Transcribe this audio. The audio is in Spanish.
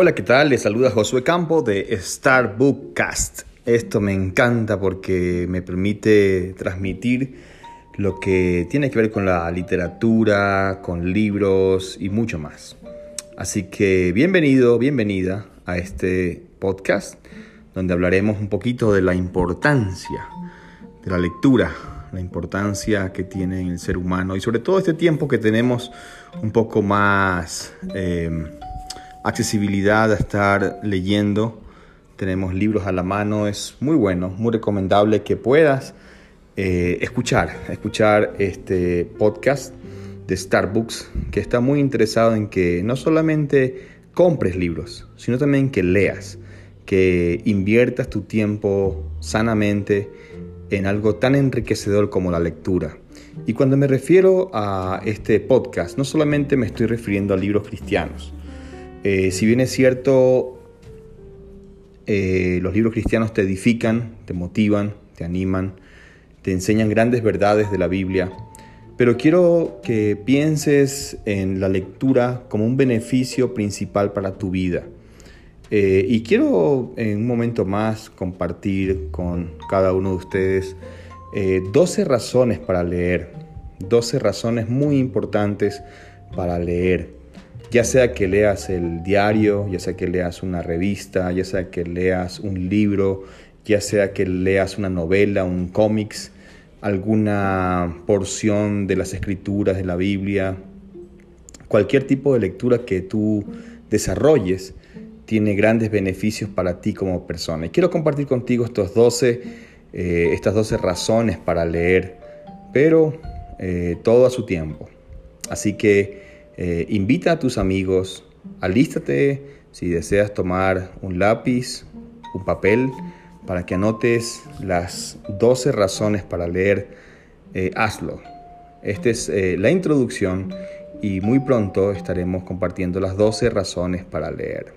Hola, ¿qué tal? Les saluda Josué Campo de Starbookcast. Esto me encanta porque me permite transmitir lo que tiene que ver con la literatura, con libros y mucho más. Así que bienvenido, bienvenida a este podcast donde hablaremos un poquito de la importancia de la lectura, la importancia que tiene en el ser humano y sobre todo este tiempo que tenemos un poco más... Eh, accesibilidad a estar leyendo. Tenemos libros a la mano, es muy bueno, muy recomendable que puedas eh, escuchar, escuchar este podcast de Starbucks, que está muy interesado en que no solamente compres libros, sino también que leas, que inviertas tu tiempo sanamente en algo tan enriquecedor como la lectura. Y cuando me refiero a este podcast, no solamente me estoy refiriendo a libros cristianos, eh, si bien es cierto, eh, los libros cristianos te edifican, te motivan, te animan, te enseñan grandes verdades de la Biblia, pero quiero que pienses en la lectura como un beneficio principal para tu vida. Eh, y quiero en un momento más compartir con cada uno de ustedes 12 razones para leer, 12 razones muy importantes para leer ya sea que leas el diario, ya sea que leas una revista, ya sea que leas un libro, ya sea que leas una novela, un cómics, alguna porción de las escrituras de la Biblia, cualquier tipo de lectura que tú desarrolles tiene grandes beneficios para ti como persona. Y quiero compartir contigo estos 12, eh, estas 12 razones para leer, pero eh, todo a su tiempo. Así que eh, invita a tus amigos, alístate si deseas tomar un lápiz, un papel, para que anotes las 12 razones para leer, eh, hazlo. Esta es eh, la introducción y muy pronto estaremos compartiendo las 12 razones para leer.